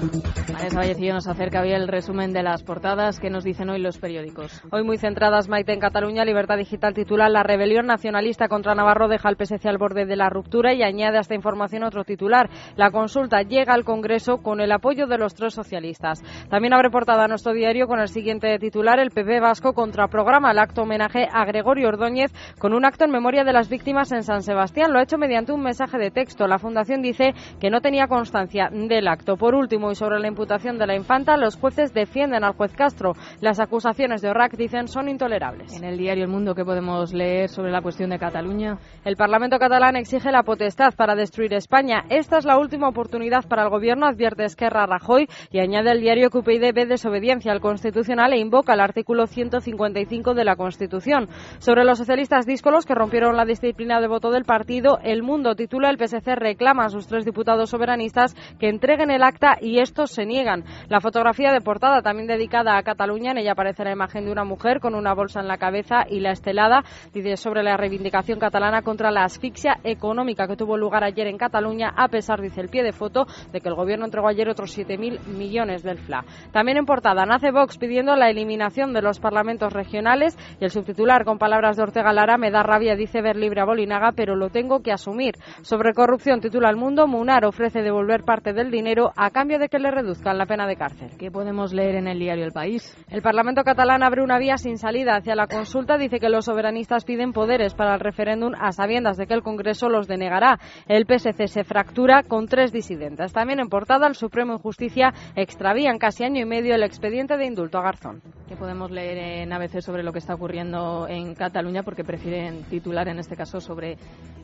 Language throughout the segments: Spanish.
Vanessa Vallecillo nos acerca hoy el resumen de las portadas que nos dicen hoy los periódicos. Hoy muy centradas, Maite, en Cataluña, Libertad Digital titula La rebelión nacionalista contra Navarro deja al PSC al borde de la ruptura y añade a esta información otro titular. La consulta llega al Congreso con el apoyo de los tres socialistas. También abre portada nuestro diario con el siguiente titular. El PP vasco contraprograma el acto homenaje a Gregorio Ordóñez con un acto en memoria de las víctimas en San Sebastián. Lo ha hecho mediante un mensaje de texto. La Fundación dice que no tenía constancia del acto. Por último, y sobre la imputación de la infanta, los jueces defienden al juez Castro. Las acusaciones de Orrac, dicen, son intolerables. En el diario El Mundo, ¿qué podemos leer sobre la cuestión de Cataluña? El Parlamento catalán exige la potestad para destruir España. Esta es la última oportunidad para el Gobierno, advierte Esquerra Rajoy, y añade el diario que UPyD ve desobediencia al Constitucional e invoca el artículo 155 de la Constitución. Sobre los socialistas díscolos que rompieron la disciplina de voto del partido, El Mundo titula el PSC reclama a sus tres diputados soberanistas que entreguen el acta y estos se niegan. La fotografía de portada, también dedicada a Cataluña, en ella aparece la imagen de una mujer con una bolsa en la cabeza y la estelada dice sobre la reivindicación catalana contra la asfixia económica que tuvo lugar ayer en Cataluña, a pesar, dice el pie de foto, de que el gobierno entregó ayer otros 7.000 millones del FLA. También en portada, nace Vox pidiendo la eliminación de los parlamentos regionales y el subtitular con palabras de Ortega Lara me da rabia, dice ver libre a Bolinaga, pero lo tengo que asumir. Sobre corrupción titula El Mundo, Munar ofrece devolver parte del dinero a cambio de que le reduzcan la pena de cárcel. ¿Qué podemos leer en el diario El País? El Parlamento catalán abre una vía sin salida hacia la consulta. Dice que los soberanistas piden poderes para el referéndum a sabiendas de que el Congreso los denegará. El PSC se fractura con tres disidentes. También en portada, el Supremo en Justicia extravían casi año y medio el expediente de indulto a Garzón. ¿Qué podemos leer en ABC sobre lo que está ocurriendo en Cataluña? Porque prefieren titular en este caso sobre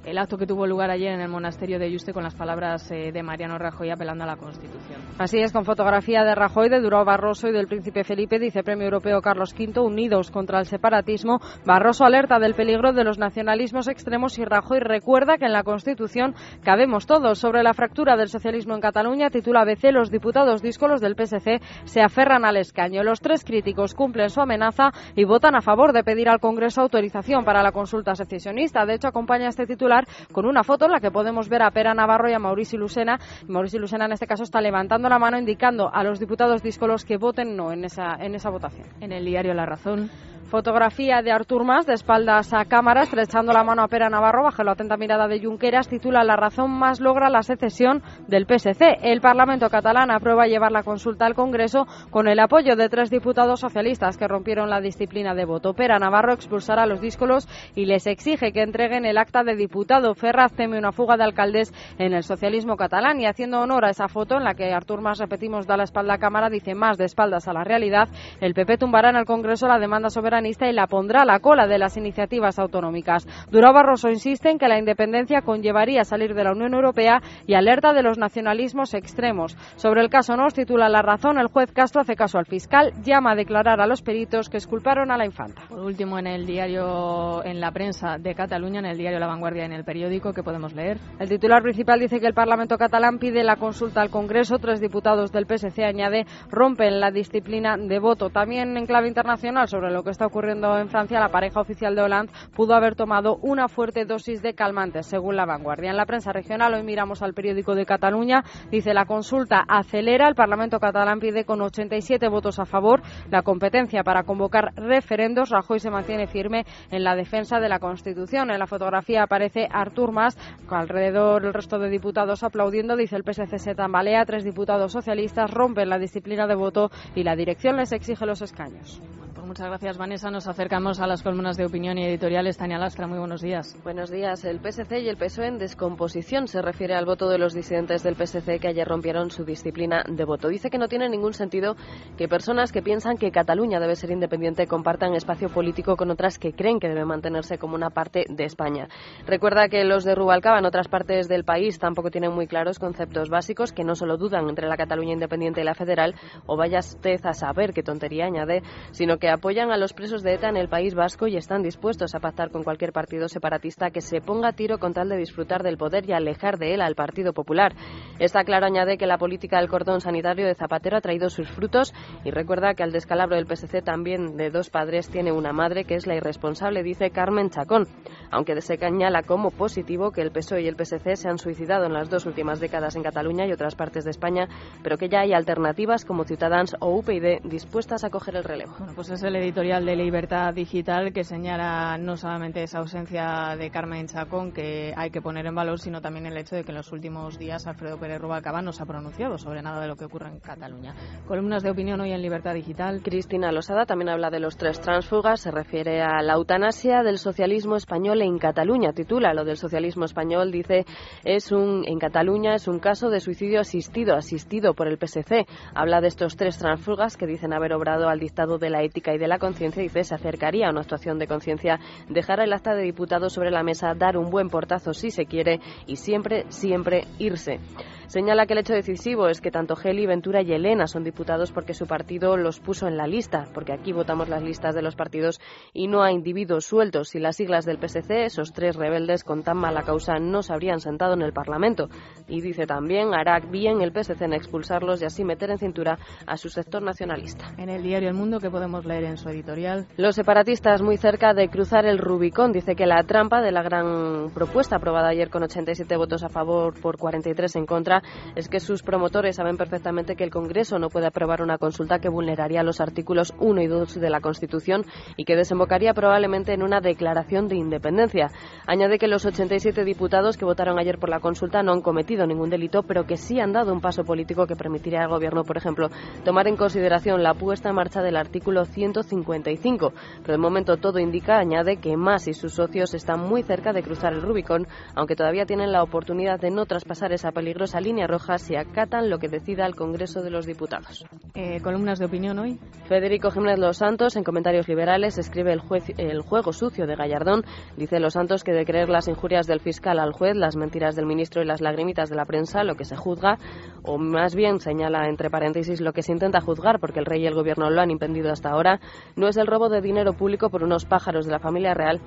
el acto que tuvo lugar ayer en el monasterio de Yuste con las palabras eh, de Mariano Rajoy apelando a la Constitución. Así es, con fotografía de Rajoy, de Durao Barroso y del príncipe Felipe, dice Premio Europeo Carlos V, unidos contra el separatismo. Barroso alerta del peligro de los nacionalismos extremos y Rajoy recuerda que en la Constitución cabemos todos. Sobre la fractura del socialismo en Cataluña, titula ABC, los diputados díscolos del PSC se aferran al escaño. Los tres críticos cumplen su amenaza y votan a favor de pedir al Congreso autorización para la consulta secesionista. De hecho, acompaña este titular con una foto en la que podemos ver a Pera Navarro y a Mauricio Lucena. Mauricio Lucena en este caso está levantando la mano indicando a los diputados díscolos que voten no en esa, en esa votación. En el diario La Razón. Fotografía de Artur Mas de espaldas a cámara, estrechando la mano a Pera Navarro bajo la atenta mirada de Junqueras, titula La razón más logra la secesión del PSC. El Parlamento catalán aprueba llevar la consulta al Congreso con el apoyo de tres diputados socialistas que rompieron la disciplina de voto. Pera Navarro expulsará a los díscolos y les exige que entreguen el acta de diputado. Ferraz teme una fuga de alcaldes en el socialismo catalán y haciendo honor a esa foto en la que Artur Mas, repetimos, da la espalda a cámara, dice más de espaldas a la realidad, el PP tumbará en el Congreso la demanda soberana y la pondrá a la cola de las iniciativas autonómicas. Durao Barroso insiste en que la independencia conllevaría salir de la Unión Europea y alerta de los nacionalismos extremos. Sobre el caso nos titula La razón, el juez Castro hace caso al fiscal, llama a declarar a los peritos que esculparon a la infanta. Por último, en el diario, en la prensa de Cataluña, en el diario La Vanguardia en el periódico, que podemos leer? El titular principal dice que el Parlamento catalán pide la consulta al Congreso. Tres diputados del PSC, añade, rompen la disciplina de voto. También en clave internacional sobre lo que está ocurriendo en Francia, la pareja oficial de Hollande pudo haber tomado una fuerte dosis de calmantes, según la vanguardia. En la prensa regional, hoy miramos al periódico de Cataluña, dice la consulta acelera, el Parlamento catalán pide con 87 votos a favor la competencia para convocar referendos. Rajoy se mantiene firme en la defensa de la Constitución. En la fotografía aparece Artur Mas, alrededor el resto de diputados aplaudiendo, dice el PSC se tambalea, tres diputados socialistas rompen la disciplina de voto y la dirección les exige los escaños. Muchas gracias, Vanessa. Nos acercamos a las columnas de opinión y editoriales. Tania Lastra, muy buenos días. Buenos días. El PSC y el PSOE en descomposición se refiere al voto de los disidentes del PSC que ayer rompieron su disciplina de voto. Dice que no tiene ningún sentido que personas que piensan que Cataluña debe ser independiente compartan espacio político con otras que creen que debe mantenerse como una parte de España. Recuerda que los de Rubalcaba en otras partes del país tampoco tienen muy claros conceptos básicos que no solo dudan entre la Cataluña independiente y la federal, o vaya usted a saber qué tontería añade, sino que apoyan a los presos de ETA en el País Vasco y están dispuestos a pactar con cualquier partido separatista que se ponga a tiro con tal de disfrutar del poder y alejar de él al Partido Popular. Está claro, añade, que la política del cordón sanitario de Zapatero ha traído sus frutos y recuerda que al descalabro del PSC también de dos padres tiene una madre que es la irresponsable, dice Carmen Chacón. aunque se señala como positivo que el PSOE y el PSC se han suicidado en las dos últimas décadas en Cataluña y otras partes de España, pero que ya hay alternativas como Ciutadans o UPyD dispuestas a coger el relevo. Bueno, pues es el editorial de Libertad Digital que señala no solamente esa ausencia de Carmen Chacón que hay que poner en valor, sino también el hecho de que en los últimos días Alfredo Pérez Rubalcaba no se ha pronunciado sobre nada de lo que ocurre en Cataluña. Columnas de opinión hoy en Libertad Digital. Cristina Losada también habla de los tres tránsfugas, se refiere a la eutanasia del socialismo español en Cataluña. Titula lo del socialismo español, dice, es un, en Cataluña es un caso de suicidio asistido, asistido por el PSC. Habla de estos tres tránsfugas que dicen haber obrado al dictado de la ética de la conciencia. Dice, se acercaría a una actuación de conciencia, dejar el acta de diputado sobre la mesa, dar un buen portazo si se quiere y siempre, siempre irse. Señala que el hecho decisivo es que tanto Geli, Ventura y Elena son diputados porque su partido los puso en la lista, porque aquí votamos las listas de los partidos y no a individuos sueltos. Si las siglas del PSC, esos tres rebeldes con tan mala causa, no se habrían sentado en el Parlamento. Y dice también, hará bien el PSC en expulsarlos y así meter en cintura a su sector nacionalista. En el diario El Mundo, que podemos leer en su editorial. Los separatistas muy cerca de cruzar el Rubicón. Dice que la trampa de la gran propuesta aprobada ayer con 87 votos a favor por 43 en contra es que sus promotores saben perfectamente que el Congreso no puede aprobar una consulta que vulneraría los artículos 1 y 2 de la Constitución y que desembocaría probablemente en una declaración de independencia. Añade que los 87 diputados que votaron ayer por la consulta no han cometido ningún delito, pero que sí han dado un paso político que permitiría al Gobierno, por ejemplo, tomar en consideración la puesta en marcha del artículo 155. Pero de momento todo indica, añade, que Mas y sus socios están muy cerca de cruzar el Rubicón, aunque todavía tienen la oportunidad de no traspasar esa peligrosa línea roja si acatan lo que decida el Congreso de los Diputados. Eh, columnas de opinión hoy. Federico Jiménez Los Santos, en comentarios liberales, escribe el, juez, el juego sucio de Gallardón. Dice Los Santos que de creer las injurias del fiscal al juez, las mentiras del ministro y las lagrimitas de la prensa, lo que se juzga, o más bien señala entre paréntesis lo que se intenta juzgar, porque el rey y el gobierno lo han impedido hasta ahora, no es el robo de dinero público por unos pájaros de la familia real,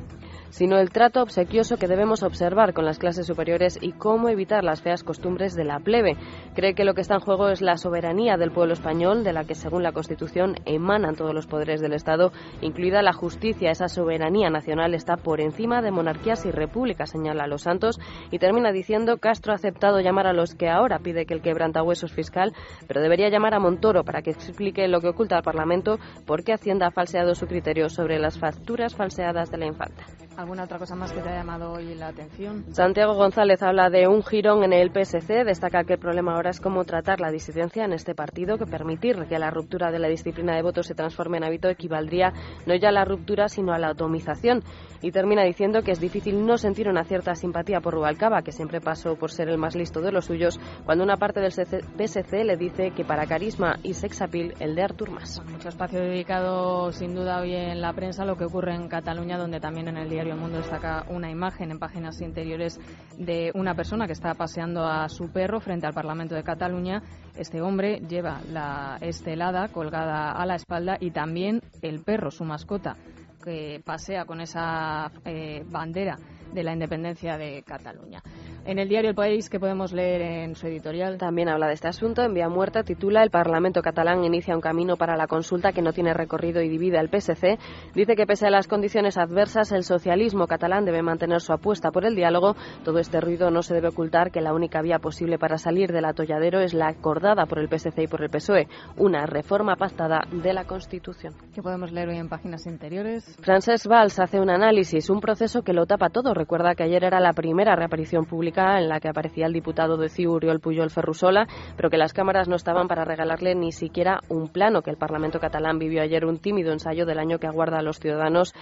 sino el trato obsequioso que debemos observar con las clases superiores y cómo evitar las feas costumbres de la plebe. Cree que lo que está en juego es la soberanía del pueblo español, de la que según la Constitución emanan todos los poderes del Estado, incluida la justicia. Esa soberanía nacional está por encima de monarquías y repúblicas, señala Los Santos, y termina diciendo Castro ha aceptado llamar a los que ahora pide que el quebrantahuesos fiscal, pero debería llamar a Montoro para que explique lo que oculta al Parlamento por qué Hacienda ha falseado su criterio sobre las facturas falseadas de la infanta. ¿Alguna otra cosa más que te ha llamado hoy la atención? Santiago González habla de un girón en el PSC, destaca que el problema ahora es cómo tratar la disidencia en este partido, que permitir que la ruptura de la disciplina de votos se transforme en hábito equivaldría no ya a la ruptura, sino a la atomización. Y termina diciendo que es difícil no sentir una cierta simpatía por Rubalcaba, que siempre pasó por ser el más listo de los suyos, cuando una parte del PSC le dice que para carisma y sex appeal, el de Artur Mas. Mucho espacio dedicado, sin duda, hoy en la prensa, lo que ocurre en Cataluña, donde también en el diario El Mundo destaca una imagen en páginas interiores de una persona que está paseando a su perro frente al Parlamento de Cataluña. Este hombre lleva la estelada colgada a la espalda y también el perro, su mascota, que pasea con esa eh, bandera de la independencia de Cataluña. En el diario El País, que podemos leer en su editorial. También habla de este asunto. En Vía Muerta titula El Parlamento catalán inicia un camino para la consulta que no tiene recorrido y divide al PSC. Dice que pese a las condiciones adversas, el socialismo catalán debe mantener su apuesta por el diálogo. Todo este ruido no se debe ocultar que la única vía posible para salir del atolladero es la acordada por el PSC y por el PSOE, una reforma pactada de la Constitución. ¿Qué podemos leer hoy en páginas interiores? Francesc Valls hace un análisis, un proceso que lo tapa todo. Recuerda que ayer era la primera reaparición pública en la que aparecía el diputado de CIU, Uriol Puyol Ferrusola, pero que las cámaras no estaban para regalarle ni siquiera un plano, que el Parlamento catalán vivió ayer un tímido ensayo del año que aguarda a los ciudadanos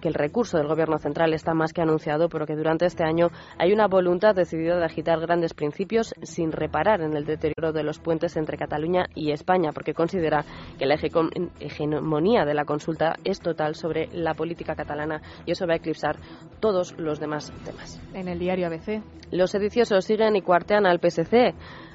que el recurso del Gobierno central está más que anunciado, pero que durante este año hay una voluntad decidida de agitar grandes principios sin reparar en el deterioro de los puentes entre Cataluña y España, porque considera que la hegemonía de la consulta es total sobre la política catalana y eso va a eclipsar todos los demás temas. En el diario ABC. Los siguen y cuartean al PSC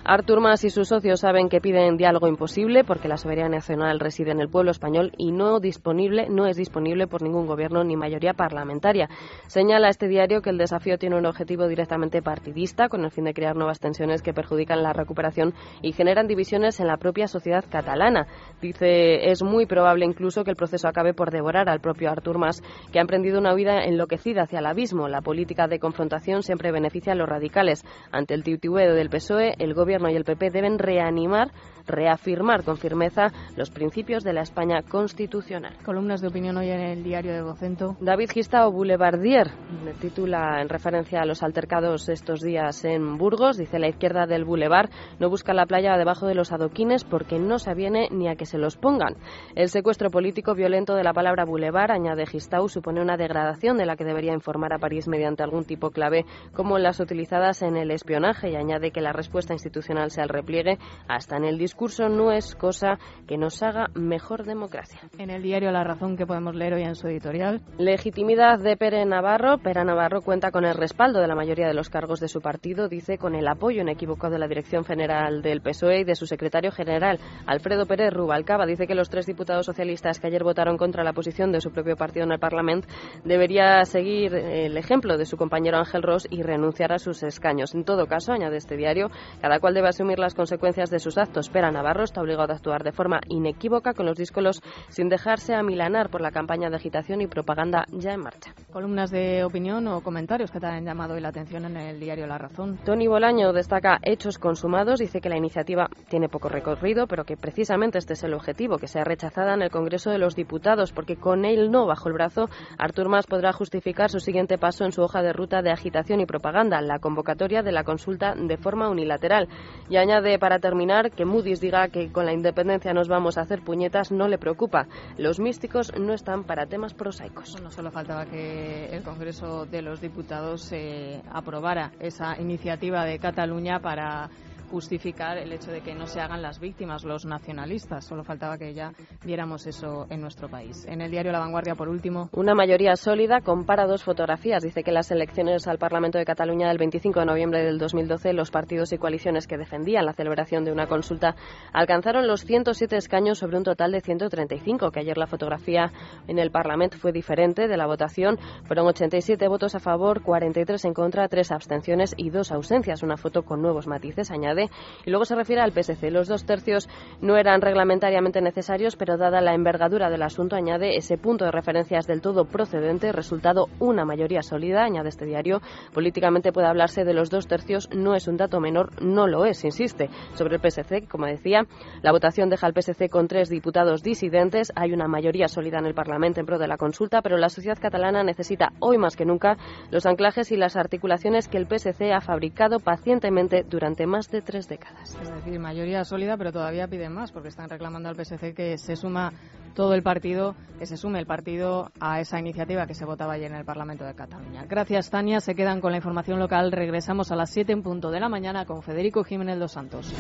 Artur Mas y sus socios saben que piden diálogo imposible porque la soberanía nacional reside en el pueblo español y no disponible no es disponible por ningún gobierno ni mayoría parlamentaria. Señala este diario que el desafío tiene un objetivo directamente partidista con el fin de crear nuevas tensiones que perjudican la recuperación y generan divisiones en la propia sociedad catalana. Dice es muy probable incluso que el proceso acabe por devorar al propio Artur Mas, que ha emprendido una vida enloquecida hacia el abismo. La política de confrontación siempre beneficia a los radicales. Ante el titubeo del PSOE, el Gobierno y el PP deben reanimar reafirmar con firmeza los principios de la España constitucional. Columnas de opinión hoy en el diario de Vocento. David Gistao Boulevardier titula en referencia a los altercados estos días en Burgos. Dice la izquierda del Boulevard no busca la playa debajo de los adoquines porque no se aviene ni a que se los pongan. El secuestro político violento de la palabra Boulevard, añade Gistau, supone una degradación de la que debería informar a París mediante algún tipo clave como las utilizadas en el espionaje y añade que la respuesta institucional sea el repliegue hasta en el discurso discurso no es cosa que nos haga mejor democracia. En el diario La Razón que podemos leer hoy en su editorial. Legitimidad de Pere Navarro. Pere Navarro cuenta con el respaldo de la mayoría de los cargos de su partido, dice con el apoyo inequívoco de la Dirección General del PSOE y de su secretario general, Alfredo Pérez Rubalcaba. Dice que los tres diputados socialistas que ayer votaron contra la posición de su propio partido en el Parlamento debería seguir el ejemplo de su compañero Ángel Ross y renunciar a sus escaños. En todo caso, añade este diario, cada cual debe asumir las consecuencias de sus actos. Navarro está obligado a actuar de forma inequívoca con los díscolos sin dejarse amilanar por la campaña de agitación y propaganda ya en marcha. Columnas de opinión o comentarios que te han llamado hoy la atención en el diario La Razón. Tony Bolaño destaca hechos consumados, dice que la iniciativa tiene poco recorrido, pero que precisamente este es el objetivo, que sea rechazada en el Congreso de los Diputados, porque con él no bajo el brazo, Artur Mas podrá justificar su siguiente paso en su hoja de ruta de agitación y propaganda, la convocatoria de la consulta de forma unilateral. Y añade para terminar que Moody's diga que con la independencia nos vamos a hacer puñetas no le preocupa. Los místicos no están para temas prosaicos. Bueno, solo faltaba que el Congreso de los Diputados eh, aprobara esa iniciativa de Cataluña para justificar el hecho de que no se hagan las víctimas los nacionalistas. Solo faltaba que ya viéramos eso en nuestro país. En el diario La Vanguardia, por último. Una mayoría sólida compara dos fotografías. Dice que las elecciones al Parlamento de Cataluña del 25 de noviembre del 2012, los partidos y coaliciones que defendían la celebración de una consulta alcanzaron los 107 escaños sobre un total de 135, que ayer la fotografía en el Parlamento fue diferente de la votación. Fueron 87 votos a favor, 43 en contra, 3 abstenciones y 2 ausencias. Una foto con nuevos matices, añade y luego se refiere al PSC. Los dos tercios no eran reglamentariamente necesarios, pero dada la envergadura del asunto, añade ese punto de referencias del todo procedente, resultado una mayoría sólida, añade este diario. Políticamente puede hablarse de los dos tercios, no es un dato menor, no lo es, insiste. Sobre el PSC, como decía, la votación deja al PSC con tres diputados disidentes. Hay una mayoría sólida en el Parlamento en pro de la consulta, pero la sociedad catalana necesita hoy más que nunca los anclajes y las articulaciones que el PSC ha fabricado pacientemente durante más de tres décadas. Es decir, mayoría sólida, pero todavía piden más, porque están reclamando al PSC que se suma todo el partido, que se sume el partido a esa iniciativa que se votaba ayer en el Parlamento de Cataluña. Gracias, Tania. Se quedan con la información local. Regresamos a las 7 en punto de la mañana con Federico Jiménez Dos Santos.